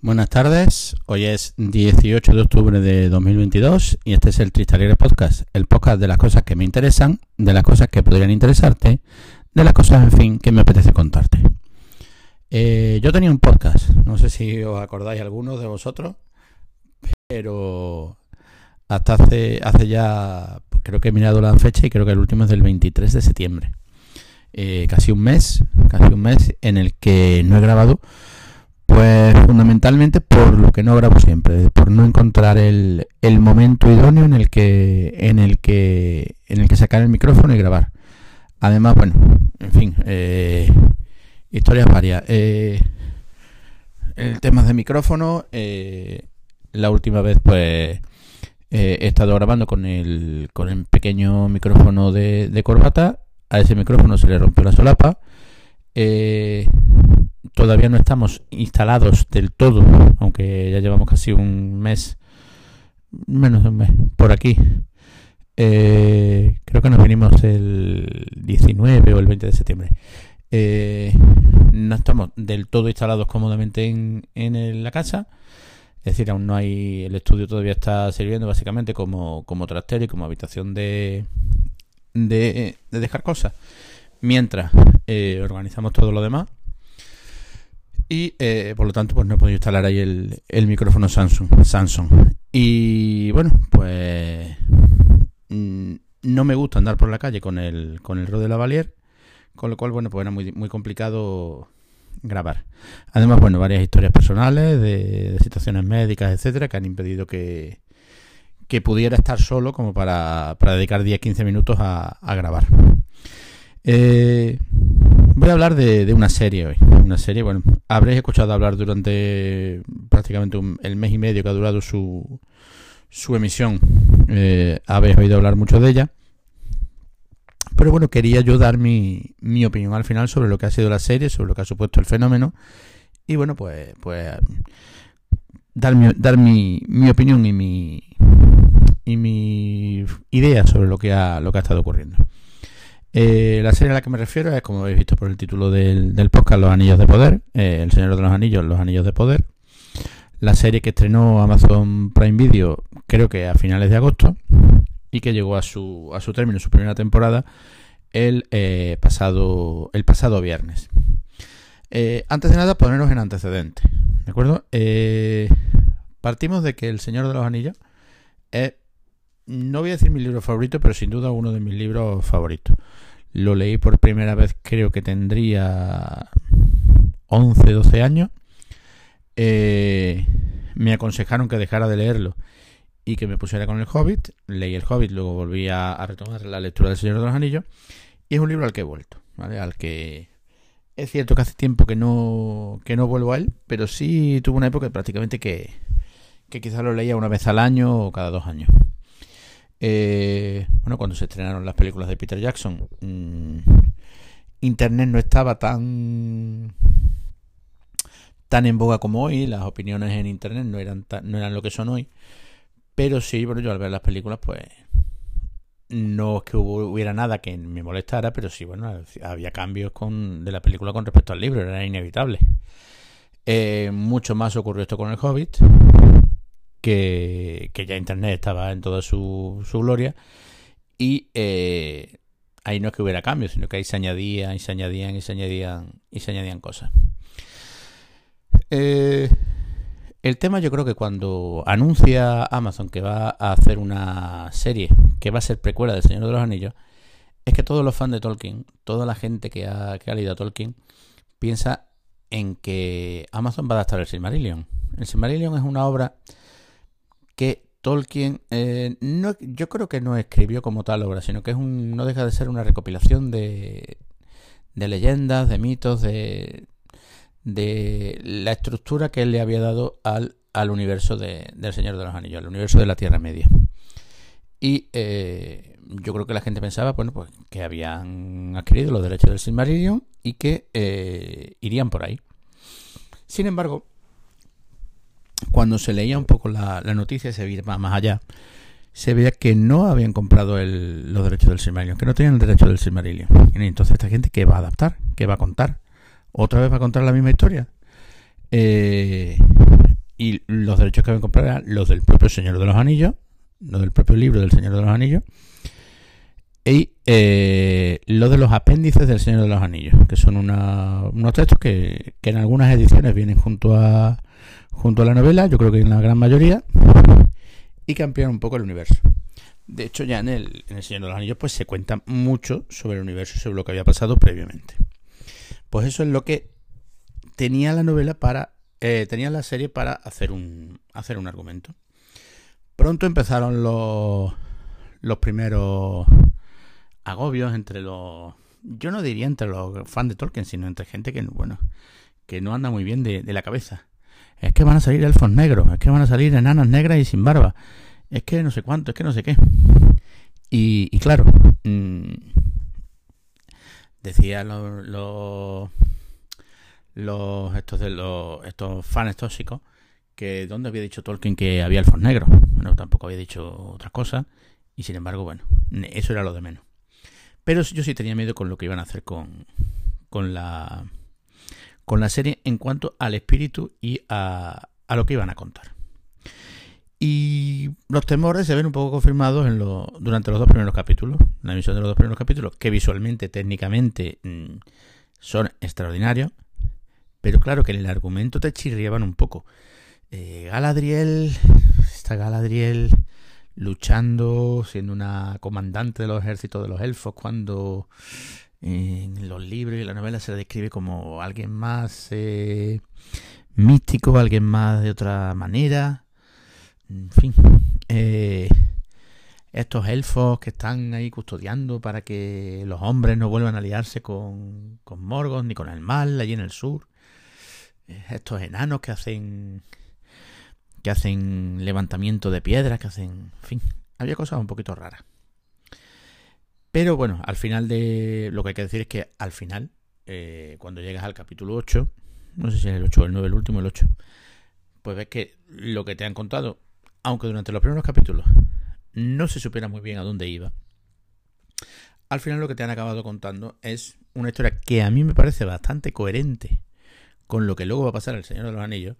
Buenas tardes, hoy es 18 de octubre de 2022 y este es el Tristaligre Podcast, el podcast de las cosas que me interesan, de las cosas que podrían interesarte, de las cosas, en fin, que me apetece contarte. Eh, yo tenía un podcast, no sé si os acordáis algunos de vosotros, pero hasta hace, hace ya, pues creo que he mirado la fecha y creo que el último es del 23 de septiembre. Eh, casi un mes, casi un mes en el que no he grabado pues fundamentalmente por lo que no grabo siempre, por no encontrar el, el, momento idóneo en el que en el que en el que sacar el micrófono y grabar. Además, bueno, en fin, eh, historias varias. Eh, el tema de micrófono, eh, la última vez pues he estado grabando con el con el pequeño micrófono de corbata. A ese micrófono se le rompió la solapa. Eh, todavía no estamos instalados del todo, aunque ya llevamos casi un mes, menos de un mes, por aquí. Eh, creo que nos vinimos el 19 o el 20 de septiembre. Eh, no estamos del todo instalados cómodamente en, la casa. Es decir, aún no hay. El estudio todavía está sirviendo básicamente como, como trastero y como habitación de, de, de dejar cosas. Mientras eh, organizamos todo lo demás. Y eh, por lo tanto, pues no he podido instalar ahí el, el micrófono Samsung. Samsung. Y bueno, pues mm, no me gusta andar por la calle con el, con el Rode Lavalier, con lo cual, bueno, pues era muy, muy complicado grabar. Además, bueno, varias historias personales de, situaciones médicas, etcétera, que han impedido que, que pudiera estar solo como para, para dedicar 10-15 minutos a grabar. Eh, voy a hablar de, una serie hoy. Una serie, bueno, habréis escuchado hablar durante prácticamente el mes y medio que ha durado su, su emisión. Eh, habéis oído hablar mucho de ella. Pero bueno, quería yo dar mi, mi opinión al final sobre lo que ha sido la serie, sobre lo que ha supuesto el fenómeno. Y bueno, pues, pues dar, mi, dar mi, mi opinión y mi, y mi idea sobre lo que ha, lo que ha estado ocurriendo. Eh, la serie a la que me refiero es, como habéis visto por el título del, podcast, Los Anillos de Poder, eh, El Señor de los Anillos, Los Anillos de Poder. La serie que estrenó Amazon Prime Video creo que a finales de agosto y que llegó a su, a su término, su primera temporada, el, eh, pasado, el pasado viernes. antes de nada, ponernos en antecedentes. ¿De acuerdo? partimos de que El Señor de los Anillos es no voy a decir mi libro favorito, pero sin duda uno de mis libros favoritos. Lo leí por primera vez, creo que tendría 11, 12 años. Eh, me aconsejaron que dejara de leerlo y que me pusiera con el Hobbit. Leí el Hobbit, luego volví a, retomar la lectura del Señor de los Anillos. Y es un libro al que he vuelto, ¿vale? Al que es cierto que hace tiempo que no, que no vuelvo a él, pero sí tuve una época prácticamente que, que quizás lo leía una vez al año o cada dos años. Eh, bueno, cuando se estrenaron las películas de Peter Jackson, mmm, Internet no estaba tan tan en boga como hoy, las opiniones en Internet no eran no eran lo que son hoy, pero sí, bueno, yo al ver las películas, pues no es que hubiera nada que me molestara, pero sí, bueno, había cambios con, de la película con respecto al libro, era inevitable. Eh, mucho más ocurrió esto con el Hobbit, que, ya Internet estaba en toda su, su gloria y eh, ahí no es que hubiera cambios, sino que ahí se añadían y se añadían y se añadían y se añadían cosas. Eh, el tema yo creo que cuando anuncia Amazon que va a hacer una serie que va a ser precuela del Señor de los Anillos, es que todos los fans de Tolkien, toda la gente que ha, que ha leído a Tolkien, piensa en que Amazon va a adaptar el Silmarillion. El Silmarillion es una obra que Tolkien eh, no, yo creo que no escribió como tal obra, sino que es un, no deja de ser una recopilación de, de leyendas, de mitos, de, de la estructura que él le había dado al, al universo de, del Señor de los Anillos, al universo de la Tierra Media. Y eh, yo creo que la gente pensaba, bueno, pues que habían adquirido los derechos del Silmarillion y que eh, irían por ahí. Sin embargo, cuando se leía un poco la, noticia, se veía más allá, se veía que no habían comprado los derechos del Silmarillion, que no tenían el derecho del Silmarillion. entonces, esta gente, ¿qué va a adaptar? ¿Qué va a contar? ¿Otra vez va a contar la misma historia? Eh, y los derechos que habían comprado eran los del propio Señor de los Anillos, los del propio libro del Señor de los Anillos, y eh, lo de los apéndices del Señor de los Anillos, que son unos textos que, en algunas ediciones vienen junto a, junto a la novela, yo creo que en la gran mayoría, y que un poco el universo. De hecho, ya en el, en el Señor de los Anillos pues se cuenta mucho sobre el universo y sobre lo que había pasado previamente. Pues eso es lo que tenía la novela para. Eh, tenía la serie para hacer un. hacer un argumento. Pronto empezaron los. los primeros agobios entre los. Yo no diría entre los fans de Tolkien, sino entre gente que, bueno, que no anda muy bien de la cabeza. Es que van a salir elfos negros, es que van a salir enanas negras y sin barba es que no sé cuánto, es que no sé qué. Y, claro, mmm, decía los, estos de los estos fans tóxicos que dónde había dicho Tolkien que había elfos negros. Bueno, tampoco había dicho otras cosas y sin embargo, bueno, eso era lo de menos. Pero yo sí tenía miedo con lo que iban a hacer con, con la con la serie en cuanto al espíritu y a, a lo que iban a contar. Y los temores se ven un poco confirmados en lo, durante los dos primeros capítulos, la emisión de los dos primeros capítulos, que visualmente, técnicamente mm, son extraordinarios, pero claro que en el argumento te chirriaban un poco. Eh, Galadriel, está Galadriel luchando, siendo una comandante de los ejércitos de los elfos, cuando en los libros y la novela se la describe como alguien más eh, místico, alguien más de otra manera en fin, eh, estos elfos que están ahí custodiando para que los hombres no vuelvan a aliarse con, con Morgoth ni con el mal allí en el sur. Eh, estos enanos que hacen que hacen levantamiento de piedras, que hacen, en fin, había cosas un poquito raras. Pero bueno, al final de lo que hay que decir es que al final, eh, cuando llegas al capítulo 8, no sé si es el 8 o el 9, el último, el 8, pues ves que lo que te han contado aunque durante los primeros capítulos no se supiera muy bien a dónde iba, al final lo que te han acabado contando es una historia que a mí me parece bastante coherente con lo que luego va a pasar el Señor de los Anillos,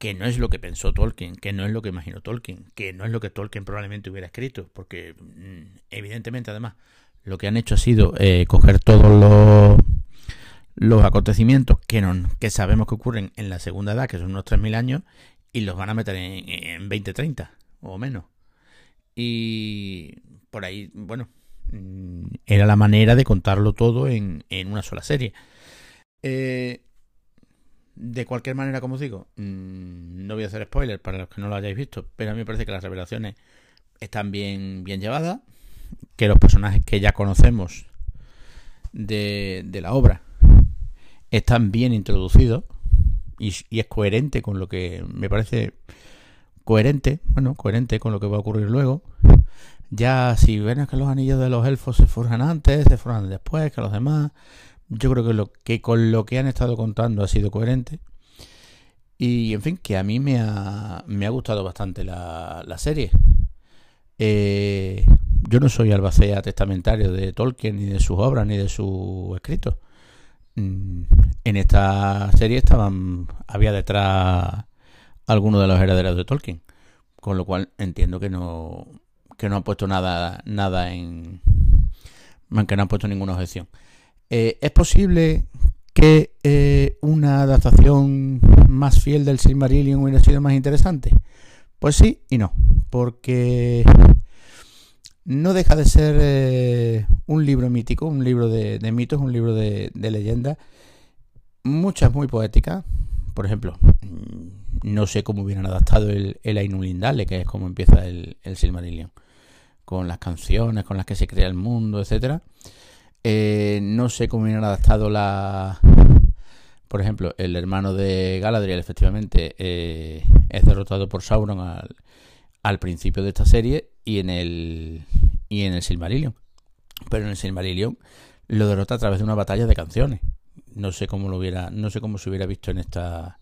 que no es lo que pensó Tolkien, que no es lo que imaginó Tolkien, que no es lo que Tolkien probablemente hubiera escrito, porque mm, evidentemente además lo que han hecho ha sido eh, coger todos los, los acontecimientos que, no, que sabemos que ocurren en la segunda edad, que son unos 3.000 años, y los van a meter en, en 20, 30 o menos. Y por ahí, bueno, mm, era la manera de contarlo todo en, en una sola serie. Eh, de cualquier manera, como os digo, mm, no voy a hacer spoilers para los que no lo hayáis visto, pero a mí me parece que las revelaciones están bien, bien llevadas, que los personajes que ya conocemos de, de la obra están bien introducidos y, es coherente con lo que me parece coherente, bueno, coherente con lo que va a ocurrir luego. Ya si ven que los anillos de los elfos se forjan antes, se forjan después que los demás, yo creo que lo que con lo que han estado contando ha sido coherente. Y en fin, que a mí me ha, me ha gustado bastante la, la serie. Eh, yo no soy albacea testamentario de Tolkien, ni de sus obras, ni de sus escritos. Mm, en esta serie estaban había detrás algunos de los herederos de Tolkien, con lo cual entiendo que no que no han puesto nada nada en que no han puesto ninguna objeción. Eh, es posible que eh, una adaptación más fiel del Silmarillion hubiera sido más interesante. Pues sí y no, porque no deja de ser eh, un libro mítico, un libro de, mitos, un libro de, de leyendas muchas muy poéticas. Por ejemplo, mm, no sé cómo hubieran adaptado el, el Ainulindale, que es como empieza el, el Silmarillion, con las canciones con las que se crea el mundo, etcétera. Eh, no sé cómo hubieran adaptado la. Por ejemplo, el hermano de Galadriel, efectivamente, eh, es derrotado por Sauron al, al, principio de esta serie y en el y en el Silmarillion. Pero en el Silmarillion lo derrota a través de una batalla de canciones no sé cómo lo hubiera, no sé cómo se hubiera visto en esta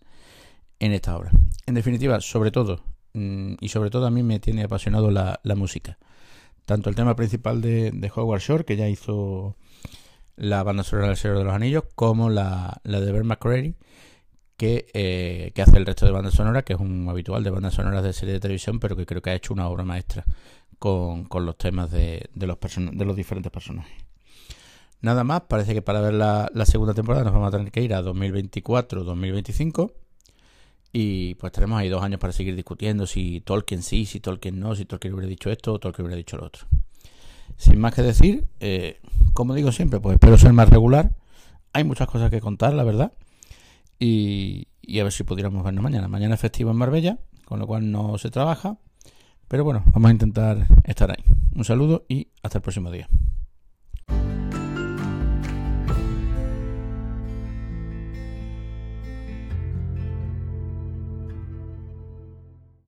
en esta obra. En definitiva, sobre todo, mm, y sobre todo a mí me tiene apasionado la, música. Tanto el tema principal de, de, Howard Shore, que ya hizo la banda sonora del Señor de los Anillos, como la, la de Bert McCreary, que, eh, que hace el resto de bandas sonoras, que es un habitual de bandas sonoras de serie de televisión, pero que creo que ha hecho una obra maestra con, con los temas de, de, los de los diferentes personajes. Nada más, parece que para ver la, la segunda temporada nos vamos a tener que ir a 2024-2025. Y pues tenemos ahí dos años para seguir discutiendo si Tolkien sí, si Tolkien no, si Tolkien hubiera dicho esto o Tolkien hubiera dicho lo otro. Sin más que decir, eh, como digo siempre, pues espero ser más regular. Hay muchas cosas que contar, la verdad. Y, y a ver si pudiéramos vernos mañana. Mañana es festivo en Marbella, con lo cual no se trabaja. Pero bueno, vamos a intentar estar ahí. Un saludo y hasta el próximo día.